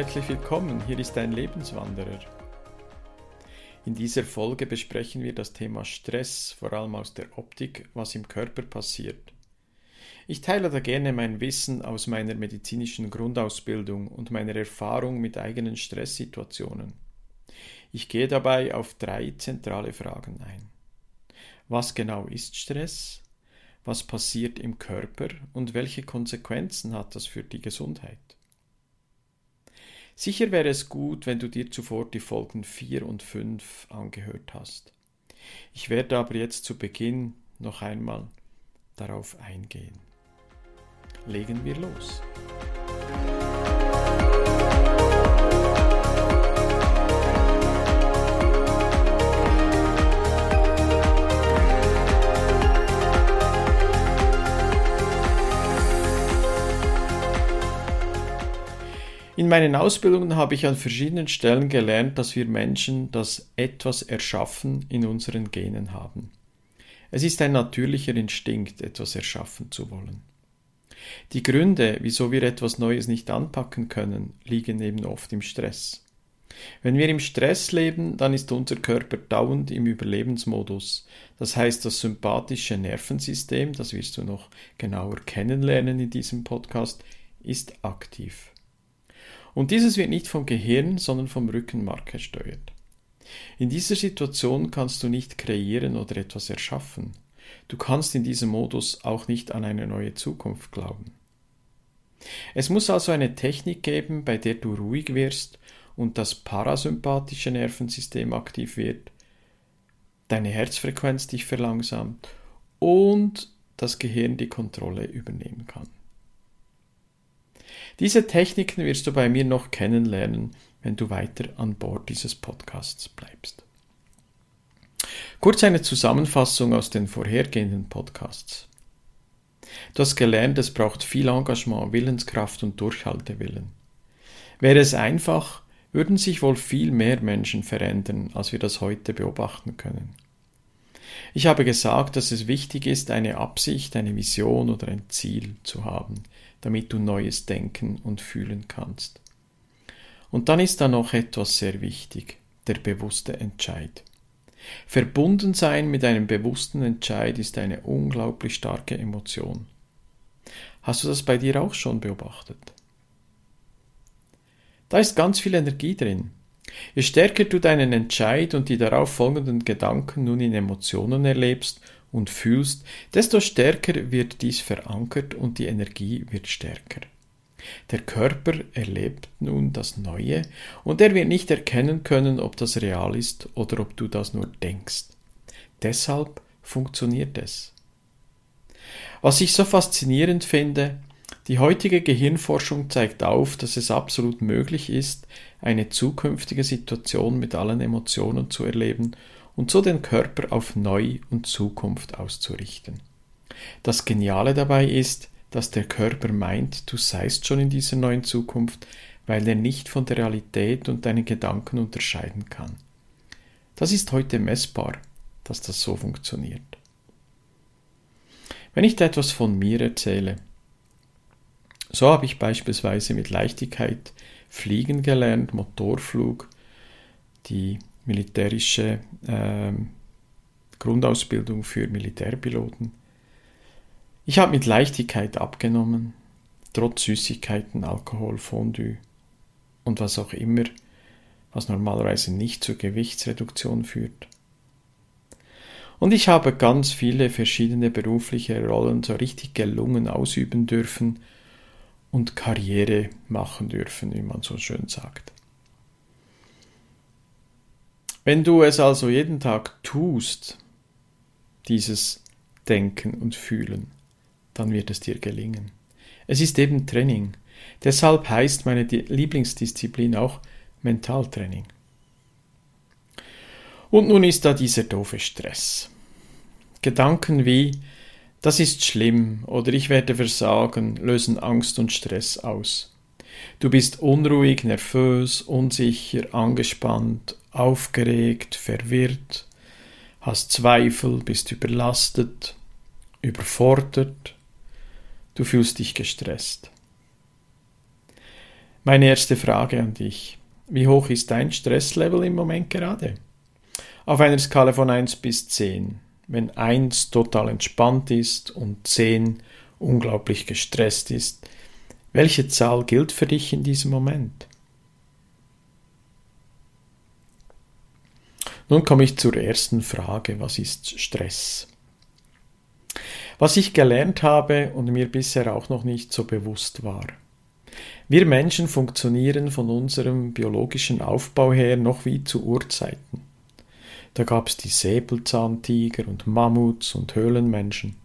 Herzlich willkommen, hier ist dein Lebenswanderer. In dieser Folge besprechen wir das Thema Stress, vor allem aus der Optik, was im Körper passiert. Ich teile da gerne mein Wissen aus meiner medizinischen Grundausbildung und meiner Erfahrung mit eigenen Stresssituationen. Ich gehe dabei auf drei zentrale Fragen ein. Was genau ist Stress? Was passiert im Körper und welche Konsequenzen hat das für die Gesundheit? Sicher wäre es gut, wenn du dir zuvor die Folgen 4 und 5 angehört hast. Ich werde aber jetzt zu Beginn noch einmal darauf eingehen legen wir los. In meinen Ausbildungen habe ich an verschiedenen Stellen gelernt, dass wir Menschen das etwas erschaffen in unseren Genen haben. Es ist ein natürlicher Instinkt, etwas erschaffen zu wollen. Die Gründe, wieso wir etwas Neues nicht anpacken können, liegen eben oft im Stress. Wenn wir im Stress leben, dann ist unser Körper dauernd im Überlebensmodus. Das heißt, das sympathische Nervensystem, das wirst du noch genauer kennenlernen in diesem Podcast, ist aktiv. Und dieses wird nicht vom Gehirn, sondern vom Rückenmark gesteuert. In dieser Situation kannst du nicht kreieren oder etwas erschaffen. Du kannst in diesem Modus auch nicht an eine neue Zukunft glauben. Es muss also eine Technik geben, bei der du ruhig wirst und das parasympathische Nervensystem aktiv wird, deine Herzfrequenz dich verlangsamt und das Gehirn die Kontrolle übernehmen kann. Diese Techniken wirst du bei mir noch kennenlernen, wenn du weiter an Bord dieses Podcasts bleibst. Kurz eine Zusammenfassung aus den vorhergehenden Podcasts. Du hast gelernt, es braucht viel Engagement, Willenskraft und Durchhaltewillen. Wäre es einfach, würden sich wohl viel mehr Menschen verändern, als wir das heute beobachten können. Ich habe gesagt, dass es wichtig ist, eine Absicht, eine Vision oder ein Ziel zu haben, damit du Neues denken und fühlen kannst. Und dann ist da noch etwas sehr wichtig, der bewusste Entscheid. Verbunden sein mit einem bewussten Entscheid ist eine unglaublich starke Emotion. Hast du das bei dir auch schon beobachtet? Da ist ganz viel Energie drin. Je stärker du deinen Entscheid und die darauf folgenden Gedanken nun in Emotionen erlebst und fühlst, desto stärker wird dies verankert und die Energie wird stärker. Der Körper erlebt nun das Neue und er wird nicht erkennen können, ob das real ist oder ob du das nur denkst. Deshalb funktioniert es. Was ich so faszinierend finde, die heutige Gehirnforschung zeigt auf, dass es absolut möglich ist, eine zukünftige Situation mit allen Emotionen zu erleben und so den Körper auf Neu und Zukunft auszurichten. Das Geniale dabei ist, dass der Körper meint, du seist schon in dieser neuen Zukunft, weil er nicht von der Realität und deinen Gedanken unterscheiden kann. Das ist heute messbar, dass das so funktioniert. Wenn ich da etwas von mir erzähle, so habe ich beispielsweise mit Leichtigkeit fliegen gelernt, Motorflug, die militärische äh, Grundausbildung für Militärpiloten. Ich habe mit Leichtigkeit abgenommen, trotz Süßigkeiten, Alkohol, Fondue und was auch immer, was normalerweise nicht zur Gewichtsreduktion führt. Und ich habe ganz viele verschiedene berufliche Rollen so richtig gelungen ausüben dürfen und Karriere machen dürfen, wie man so schön sagt. Wenn du es also jeden Tag tust, dieses Denken und Fühlen, dann wird es dir gelingen. Es ist eben Training. Deshalb heißt meine Lieblingsdisziplin auch Mentaltraining. Und nun ist da dieser doofe Stress. Gedanken wie das ist schlimm oder ich werde versagen lösen Angst und Stress aus. Du bist unruhig, nervös, unsicher, angespannt, aufgeregt, verwirrt, hast Zweifel, bist überlastet, überfordert, Du fühlst dich gestresst. Meine erste Frage an dich. Wie hoch ist dein Stresslevel im Moment gerade? Auf einer Skala von 1 bis 10. Wenn 1 total entspannt ist und 10 unglaublich gestresst ist, welche Zahl gilt für dich in diesem Moment? Nun komme ich zur ersten Frage, was ist Stress? Was ich gelernt habe und mir bisher auch noch nicht so bewusst war. Wir Menschen funktionieren von unserem biologischen Aufbau her noch wie zu Urzeiten. Da gab es die Säbelzahntiger und Mammuts und Höhlenmenschen.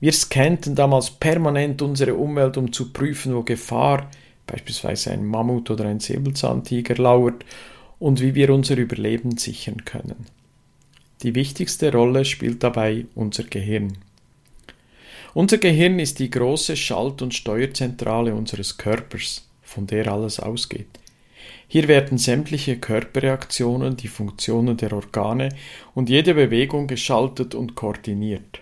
Wir scannten damals permanent unsere Umwelt, um zu prüfen, wo Gefahr, beispielsweise ein Mammut oder ein Säbelzahntiger, lauert und wie wir unser Überleben sichern können. Die wichtigste Rolle spielt dabei unser Gehirn. Unser Gehirn ist die große Schalt- und Steuerzentrale unseres Körpers, von der alles ausgeht. Hier werden sämtliche Körperreaktionen, die Funktionen der Organe und jede Bewegung geschaltet und koordiniert.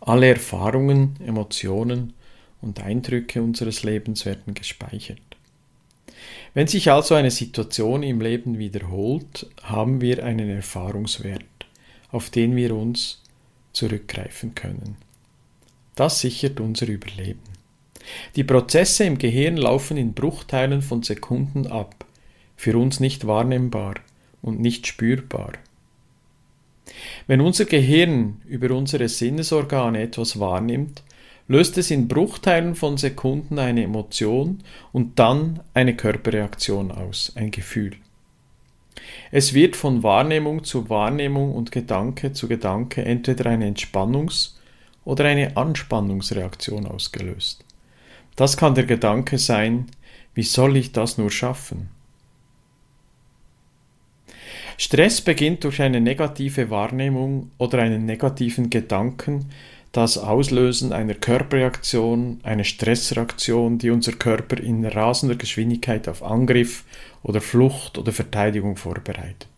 Alle Erfahrungen, Emotionen und Eindrücke unseres Lebens werden gespeichert. Wenn sich also eine Situation im Leben wiederholt, haben wir einen Erfahrungswert, auf den wir uns zurückgreifen können. Das sichert unser Überleben. Die Prozesse im Gehirn laufen in Bruchteilen von Sekunden ab, für uns nicht wahrnehmbar und nicht spürbar. Wenn unser Gehirn über unsere Sinnesorgane etwas wahrnimmt, löst es in Bruchteilen von Sekunden eine Emotion und dann eine Körperreaktion aus, ein Gefühl. Es wird von Wahrnehmung zu Wahrnehmung und Gedanke zu Gedanke entweder eine Entspannungs- oder eine Anspannungsreaktion ausgelöst. Das kann der Gedanke sein, wie soll ich das nur schaffen? Stress beginnt durch eine negative Wahrnehmung oder einen negativen Gedanken, das Auslösen einer Körperreaktion, eine Stressreaktion, die unser Körper in rasender Geschwindigkeit auf Angriff oder Flucht oder Verteidigung vorbereitet.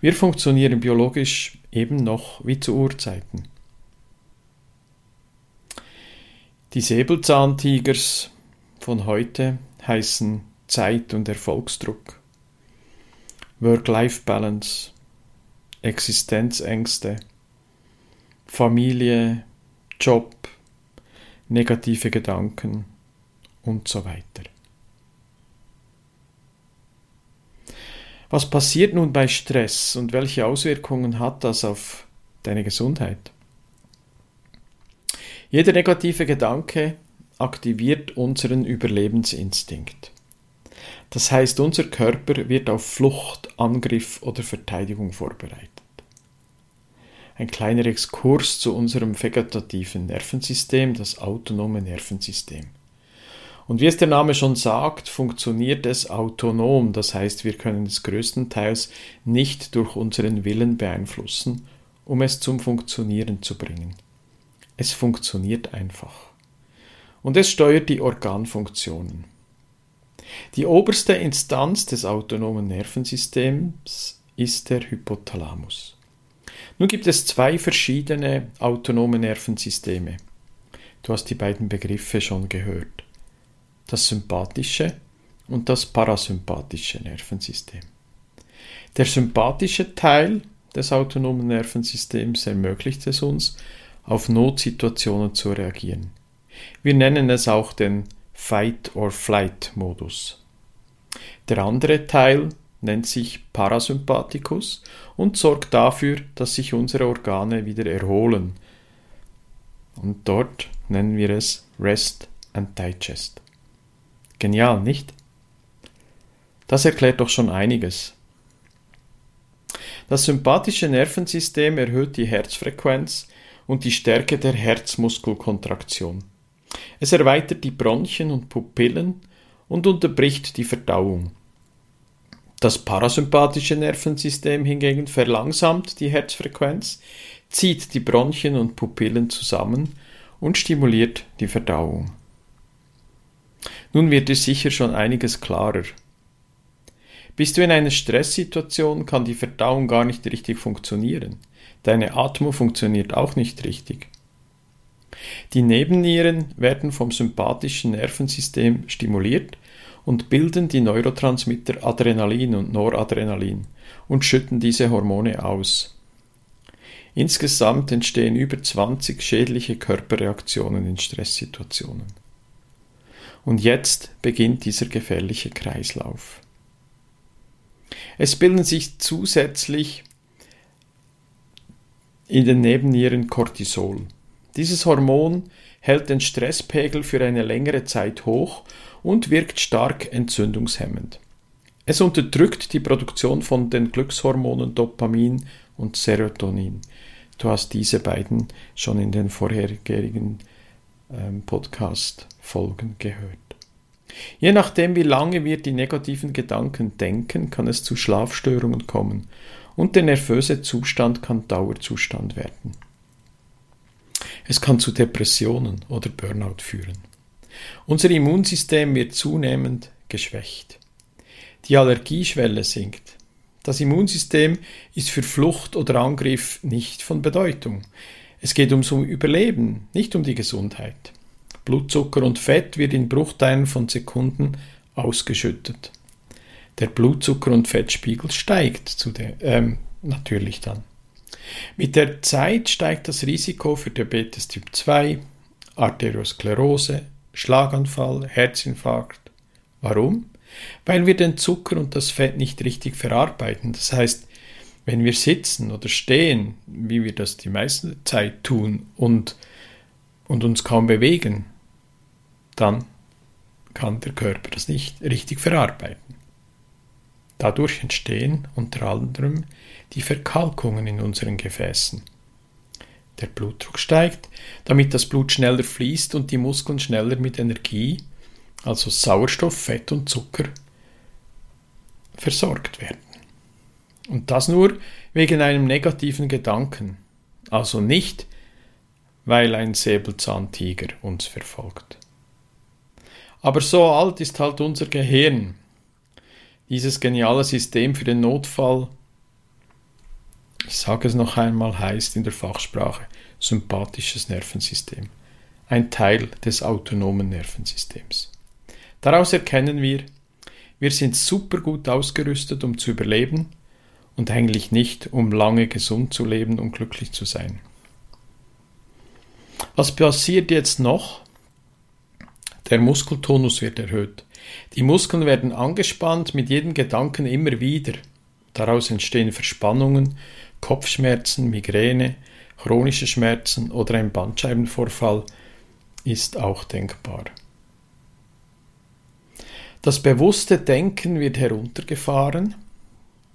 Wir funktionieren biologisch eben noch wie zu Urzeiten. Die Säbelzahntigers von heute heißen Zeit- und Erfolgsdruck, Work-Life-Balance, Existenzängste, Familie, Job, negative Gedanken und so weiter. Was passiert nun bei Stress und welche Auswirkungen hat das auf deine Gesundheit? Jeder negative Gedanke aktiviert unseren Überlebensinstinkt. Das heißt, unser Körper wird auf Flucht, Angriff oder Verteidigung vorbereitet ein kleiner Exkurs zu unserem vegetativen Nervensystem, das autonome Nervensystem. Und wie es der Name schon sagt, funktioniert es autonom, das heißt, wir können es größtenteils nicht durch unseren Willen beeinflussen, um es zum Funktionieren zu bringen. Es funktioniert einfach. Und es steuert die Organfunktionen. Die oberste Instanz des autonomen Nervensystems ist der Hypothalamus. Nun gibt es zwei verschiedene autonome Nervensysteme. Du hast die beiden Begriffe schon gehört. Das sympathische und das parasympathische Nervensystem. Der sympathische Teil des autonomen Nervensystems ermöglicht es uns, auf Notsituationen zu reagieren. Wir nennen es auch den Fight-or-Flight-Modus. Der andere Teil nennt sich Parasympathikus und sorgt dafür, dass sich unsere Organe wieder erholen. Und dort nennen wir es Rest and Digest. Genial, nicht? Das erklärt doch schon einiges. Das sympathische Nervensystem erhöht die Herzfrequenz und die Stärke der Herzmuskelkontraktion. Es erweitert die Bronchien und Pupillen und unterbricht die Verdauung. Das parasympathische Nervensystem hingegen verlangsamt die Herzfrequenz, zieht die Bronchien und Pupillen zusammen und stimuliert die Verdauung. Nun wird dir sicher schon einiges klarer. Bist du in einer Stresssituation, kann die Verdauung gar nicht richtig funktionieren. Deine Atmung funktioniert auch nicht richtig. Die Nebennieren werden vom sympathischen Nervensystem stimuliert und bilden die Neurotransmitter Adrenalin und Noradrenalin und schütten diese Hormone aus. Insgesamt entstehen über 20 schädliche Körperreaktionen in Stresssituationen. Und jetzt beginnt dieser gefährliche Kreislauf. Es bilden sich zusätzlich in den Nebennieren Cortisol. Dieses Hormon hält den Stresspegel für eine längere Zeit hoch und wirkt stark entzündungshemmend. Es unterdrückt die Produktion von den Glückshormonen Dopamin und Serotonin. Du hast diese beiden schon in den vorherigen ähm, Podcast-Folgen gehört. Je nachdem, wie lange wir die negativen Gedanken denken, kann es zu Schlafstörungen kommen und der nervöse Zustand kann Dauerzustand werden. Es kann zu Depressionen oder Burnout führen. Unser Immunsystem wird zunehmend geschwächt. Die Allergieschwelle sinkt. Das Immunsystem ist für Flucht oder Angriff nicht von Bedeutung. Es geht ums Überleben, nicht um die Gesundheit. Blutzucker und Fett wird in Bruchteilen von Sekunden ausgeschüttet. Der Blutzucker- und Fettspiegel steigt zu der, ähm, natürlich dann. Mit der Zeit steigt das Risiko für Diabetes Typ 2, Arteriosklerose, Schlaganfall, Herzinfarkt. Warum? Weil wir den Zucker und das Fett nicht richtig verarbeiten. Das heißt, wenn wir sitzen oder stehen, wie wir das die meiste Zeit tun und, und uns kaum bewegen, dann kann der Körper das nicht richtig verarbeiten. Dadurch entstehen unter anderem die Verkalkungen in unseren Gefäßen. Der Blutdruck steigt, damit das Blut schneller fließt und die Muskeln schneller mit Energie, also Sauerstoff, Fett und Zucker, versorgt werden. Und das nur wegen einem negativen Gedanken, also nicht, weil ein Säbelzahntiger uns verfolgt. Aber so alt ist halt unser Gehirn. Dieses geniale System für den Notfall, ich sage es noch einmal, heißt in der Fachsprache sympathisches Nervensystem. Ein Teil des autonomen Nervensystems. Daraus erkennen wir, wir sind super gut ausgerüstet, um zu überleben und eigentlich nicht, um lange gesund zu leben und glücklich zu sein. Was passiert jetzt noch? Der Muskeltonus wird erhöht. Die Muskeln werden angespannt mit jedem Gedanken immer wieder. Daraus entstehen Verspannungen, Kopfschmerzen, Migräne, chronische Schmerzen oder ein Bandscheibenvorfall ist auch denkbar. Das bewusste Denken wird heruntergefahren,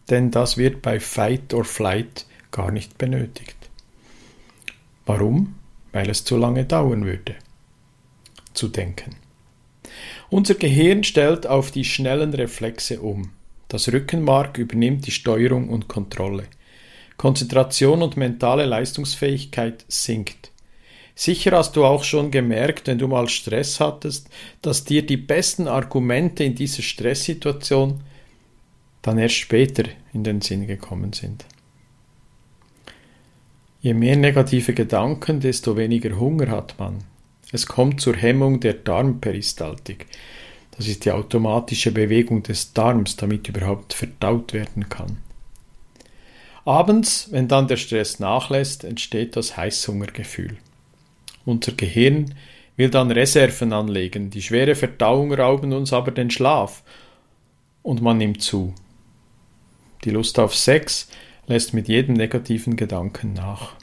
denn das wird bei Fight or Flight gar nicht benötigt. Warum? Weil es zu lange dauern würde, zu denken. Unser Gehirn stellt auf die schnellen Reflexe um. Das Rückenmark übernimmt die Steuerung und Kontrolle. Konzentration und mentale Leistungsfähigkeit sinkt. Sicher hast du auch schon gemerkt, wenn du mal Stress hattest, dass dir die besten Argumente in dieser Stresssituation dann erst später in den Sinn gekommen sind. Je mehr negative Gedanken, desto weniger Hunger hat man. Es kommt zur Hemmung der Darmperistaltik. Das ist die automatische Bewegung des Darms, damit überhaupt verdaut werden kann. Abends, wenn dann der Stress nachlässt, entsteht das Heißhungergefühl. Unser Gehirn will dann Reserven anlegen, die schwere Verdauung rauben uns aber den Schlaf und man nimmt zu. Die Lust auf Sex lässt mit jedem negativen Gedanken nach.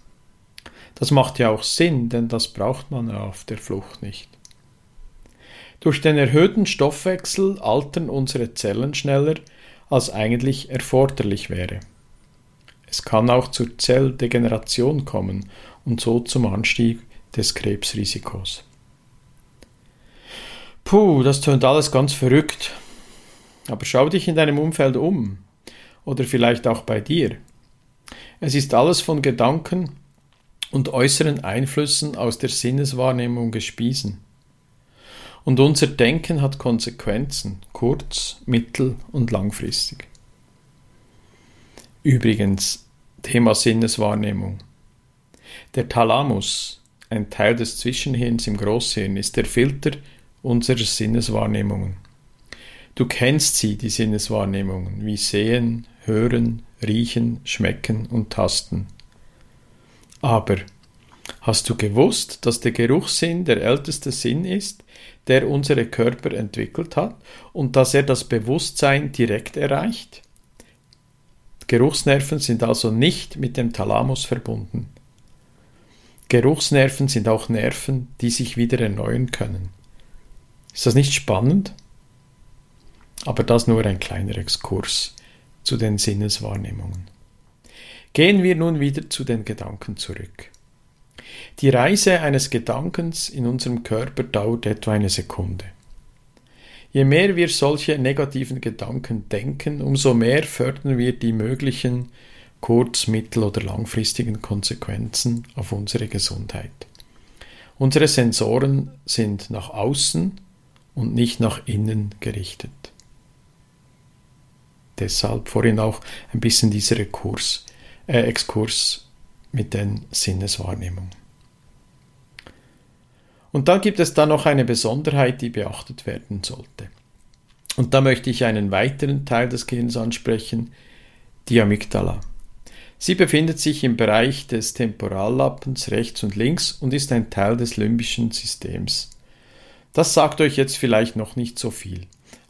Das macht ja auch Sinn, denn das braucht man auf der Flucht nicht. Durch den erhöhten Stoffwechsel altern unsere Zellen schneller, als eigentlich erforderlich wäre. Es kann auch zur Zelldegeneration kommen und so zum Anstieg des Krebsrisikos. Puh, das tönt alles ganz verrückt. Aber schau dich in deinem Umfeld um. Oder vielleicht auch bei dir. Es ist alles von Gedanken und äußeren Einflüssen aus der Sinneswahrnehmung gespiesen. Und unser Denken hat Konsequenzen, kurz-, mittel- und langfristig. Übrigens, Thema Sinneswahrnehmung. Der Thalamus, ein Teil des Zwischenhirns im Großhirn, ist der Filter unserer Sinneswahrnehmungen. Du kennst sie, die Sinneswahrnehmungen, wie Sehen, Hören, Riechen, Schmecken und Tasten. Aber hast du gewusst, dass der Geruchssinn der älteste Sinn ist, der unsere Körper entwickelt hat und dass er das Bewusstsein direkt erreicht? Geruchsnerven sind also nicht mit dem Thalamus verbunden. Geruchsnerven sind auch Nerven, die sich wieder erneuern können. Ist das nicht spannend? Aber das nur ein kleiner Exkurs zu den Sinneswahrnehmungen. Gehen wir nun wieder zu den Gedanken zurück. Die Reise eines Gedankens in unserem Körper dauert etwa eine Sekunde. Je mehr wir solche negativen Gedanken denken, umso mehr fördern wir die möglichen kurz-, mittel- oder langfristigen Konsequenzen auf unsere Gesundheit. Unsere Sensoren sind nach außen und nicht nach innen gerichtet. Deshalb vorhin auch ein bisschen dieser Rekurs, äh, Exkurs mit den Sinneswahrnehmungen. Und dann gibt es da noch eine Besonderheit, die beachtet werden sollte. Und da möchte ich einen weiteren Teil des Gehirns ansprechen, die Amygdala. Sie befindet sich im Bereich des Temporallappens rechts und links und ist ein Teil des limbischen Systems. Das sagt euch jetzt vielleicht noch nicht so viel,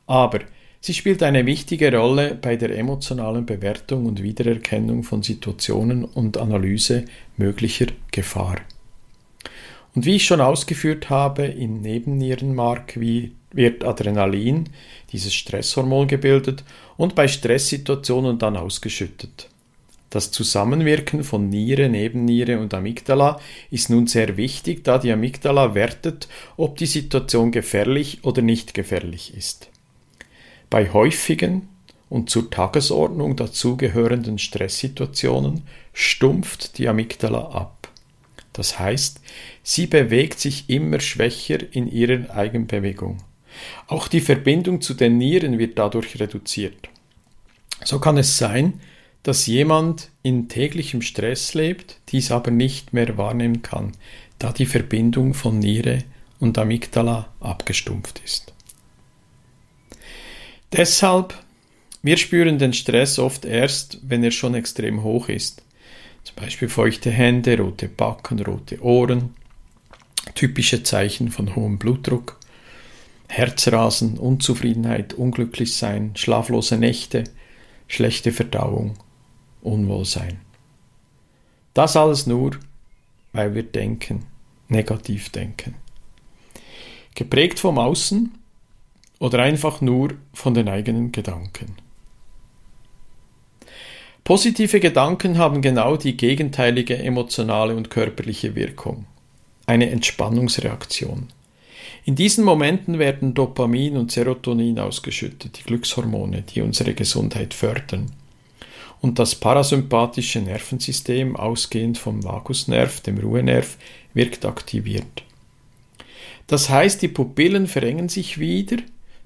aber sie spielt eine wichtige Rolle bei der emotionalen Bewertung und Wiedererkennung von Situationen und Analyse möglicher Gefahr. Und wie ich schon ausgeführt habe, im Nebennierenmark wird Adrenalin, dieses Stresshormon, gebildet und bei Stresssituationen dann ausgeschüttet. Das Zusammenwirken von Niere, Nebenniere und Amygdala ist nun sehr wichtig, da die Amygdala wertet, ob die Situation gefährlich oder nicht gefährlich ist. Bei häufigen und zur Tagesordnung dazugehörenden Stresssituationen stumpft die Amygdala ab. Das heißt, sie bewegt sich immer schwächer in ihrer Eigenbewegung. Auch die Verbindung zu den Nieren wird dadurch reduziert. So kann es sein, dass jemand in täglichem Stress lebt, dies aber nicht mehr wahrnehmen kann, da die Verbindung von Niere und Amygdala abgestumpft ist. Deshalb, wir spüren den Stress oft erst, wenn er schon extrem hoch ist. Zum Beispiel feuchte Hände, rote Backen, rote Ohren, typische Zeichen von hohem Blutdruck, Herzrasen, Unzufriedenheit, unglücklich sein, schlaflose Nächte, schlechte Verdauung, Unwohlsein. Das alles nur, weil wir denken, negativ denken. Geprägt vom Außen oder einfach nur von den eigenen Gedanken. Positive Gedanken haben genau die gegenteilige emotionale und körperliche Wirkung. Eine Entspannungsreaktion. In diesen Momenten werden Dopamin und Serotonin ausgeschüttet, die Glückshormone, die unsere Gesundheit fördern. Und das parasympathische Nervensystem, ausgehend vom Vagusnerv, dem Ruhenerv, wirkt aktiviert. Das heißt, die Pupillen verengen sich wieder,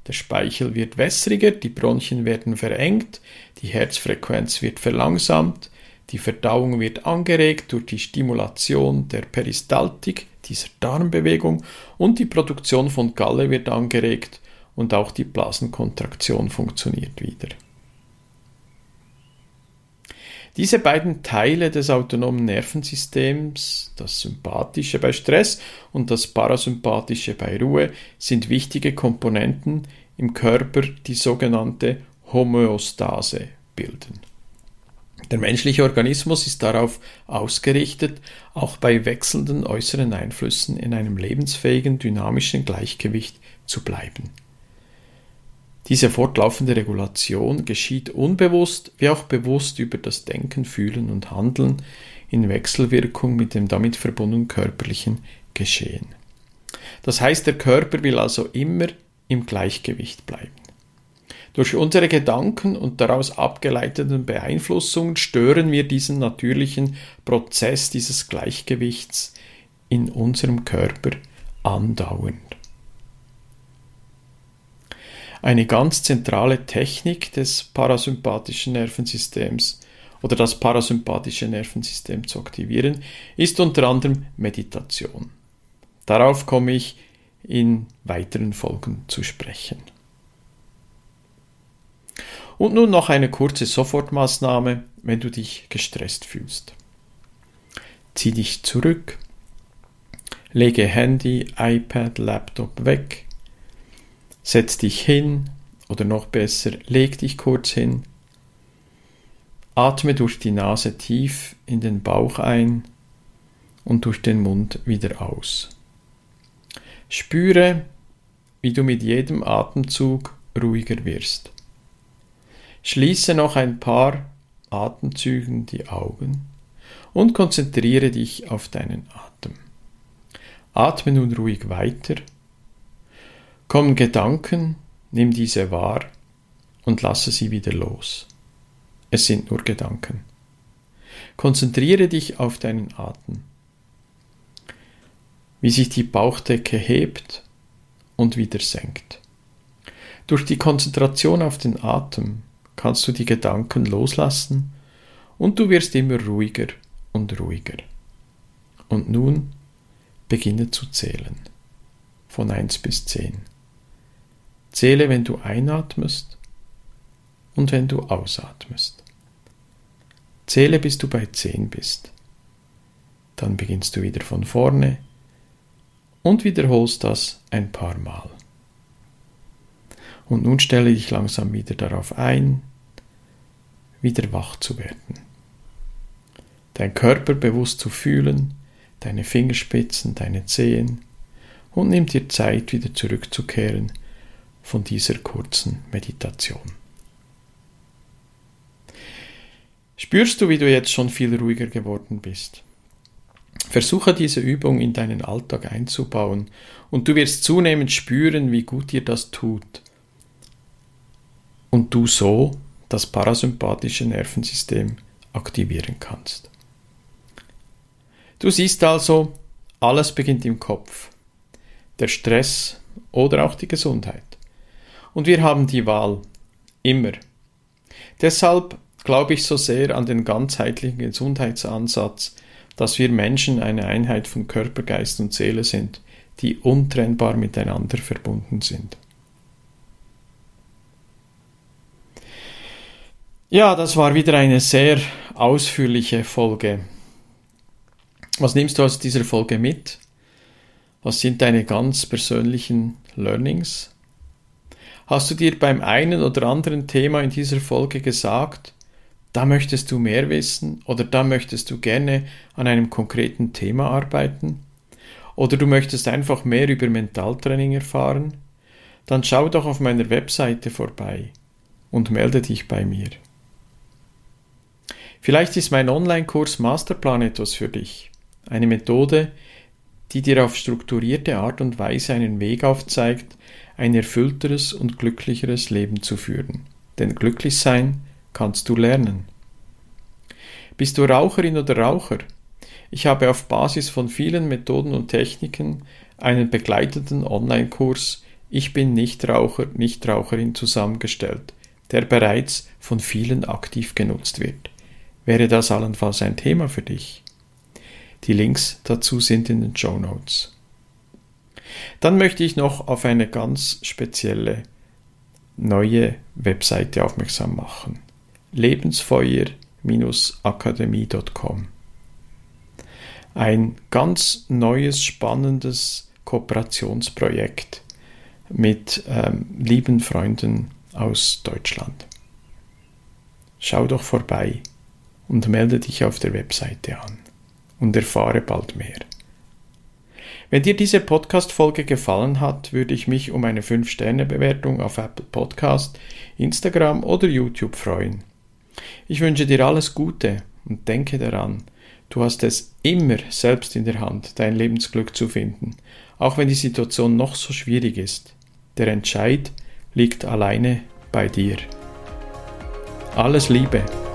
der Speichel wird wässriger, die Bronchien werden verengt, die Herzfrequenz wird verlangsamt, die Verdauung wird angeregt durch die Stimulation der Peristaltik, dieser Darmbewegung, und die Produktion von Galle wird angeregt und auch die Blasenkontraktion funktioniert wieder. Diese beiden Teile des autonomen Nervensystems, das sympathische bei Stress und das parasympathische bei Ruhe, sind wichtige Komponenten im Körper, die sogenannte Homöostase bilden. Der menschliche Organismus ist darauf ausgerichtet, auch bei wechselnden äußeren Einflüssen in einem lebensfähigen, dynamischen Gleichgewicht zu bleiben. Diese fortlaufende Regulation geschieht unbewusst wie auch bewusst über das Denken, Fühlen und Handeln in Wechselwirkung mit dem damit verbundenen körperlichen Geschehen. Das heißt, der Körper will also immer im Gleichgewicht bleiben. Durch unsere Gedanken und daraus abgeleiteten Beeinflussungen stören wir diesen natürlichen Prozess dieses Gleichgewichts in unserem Körper andauernd. Eine ganz zentrale Technik des parasympathischen Nervensystems oder das parasympathische Nervensystem zu aktivieren, ist unter anderem Meditation. Darauf komme ich in weiteren Folgen zu sprechen. Und nun noch eine kurze Sofortmaßnahme, wenn du dich gestresst fühlst. Zieh dich zurück, lege Handy, iPad, Laptop weg, setz dich hin oder noch besser, leg dich kurz hin, atme durch die Nase tief in den Bauch ein und durch den Mund wieder aus. Spüre, wie du mit jedem Atemzug ruhiger wirst. Schließe noch ein paar Atemzügen die Augen und konzentriere dich auf deinen Atem. Atme nun ruhig weiter. Kommen Gedanken, nimm diese wahr und lasse sie wieder los. Es sind nur Gedanken. Konzentriere dich auf deinen Atem. Wie sich die Bauchdecke hebt und wieder senkt. Durch die Konzentration auf den Atem kannst du die Gedanken loslassen und du wirst immer ruhiger und ruhiger. Und nun beginne zu zählen. Von 1 bis 10. Zähle, wenn du einatmest und wenn du ausatmest. Zähle, bis du bei 10 bist. Dann beginnst du wieder von vorne und wiederholst das ein paar Mal. Und nun stelle dich langsam wieder darauf ein, wieder wach zu werden. Dein Körper bewusst zu fühlen, deine Fingerspitzen, deine Zehen und nimm dir Zeit, wieder zurückzukehren von dieser kurzen Meditation. Spürst du, wie du jetzt schon viel ruhiger geworden bist? Versuche diese Übung in deinen Alltag einzubauen und du wirst zunehmend spüren, wie gut dir das tut und du so das parasympathische Nervensystem aktivieren kannst. Du siehst also, alles beginnt im Kopf. Der Stress oder auch die Gesundheit. Und wir haben die Wahl. Immer. Deshalb glaube ich so sehr an den ganzheitlichen Gesundheitsansatz, dass wir Menschen eine Einheit von Körper, Geist und Seele sind, die untrennbar miteinander verbunden sind. Ja, das war wieder eine sehr ausführliche Folge. Was nimmst du aus dieser Folge mit? Was sind deine ganz persönlichen Learnings? Hast du dir beim einen oder anderen Thema in dieser Folge gesagt, da möchtest du mehr wissen oder da möchtest du gerne an einem konkreten Thema arbeiten? Oder du möchtest einfach mehr über Mentaltraining erfahren? Dann schau doch auf meiner Webseite vorbei und melde dich bei mir. Vielleicht ist mein Online-Kurs Masterplan etwas für dich. Eine Methode, die dir auf strukturierte Art und Weise einen Weg aufzeigt, ein erfüllteres und glücklicheres Leben zu führen. Denn glücklich sein kannst du lernen. Bist du Raucherin oder Raucher? Ich habe auf Basis von vielen Methoden und Techniken einen begleitenden Online-Kurs Ich bin Nichtraucher, Nichtraucherin zusammengestellt, der bereits von vielen aktiv genutzt wird. Wäre das allenfalls ein Thema für dich? Die Links dazu sind in den Show Notes. Dann möchte ich noch auf eine ganz spezielle neue Webseite aufmerksam machen. Lebensfeuer-akademie.com. Ein ganz neues, spannendes Kooperationsprojekt mit ähm, lieben Freunden aus Deutschland. Schau doch vorbei und melde dich auf der Webseite an und erfahre bald mehr. Wenn dir diese Podcast-Folge gefallen hat, würde ich mich um eine 5-Sterne-Bewertung auf Apple Podcast, Instagram oder YouTube freuen. Ich wünsche dir alles Gute und denke daran, du hast es immer selbst in der Hand, dein Lebensglück zu finden, auch wenn die Situation noch so schwierig ist. Der Entscheid liegt alleine bei dir. Alles Liebe!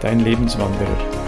Dein Lebenswanderer.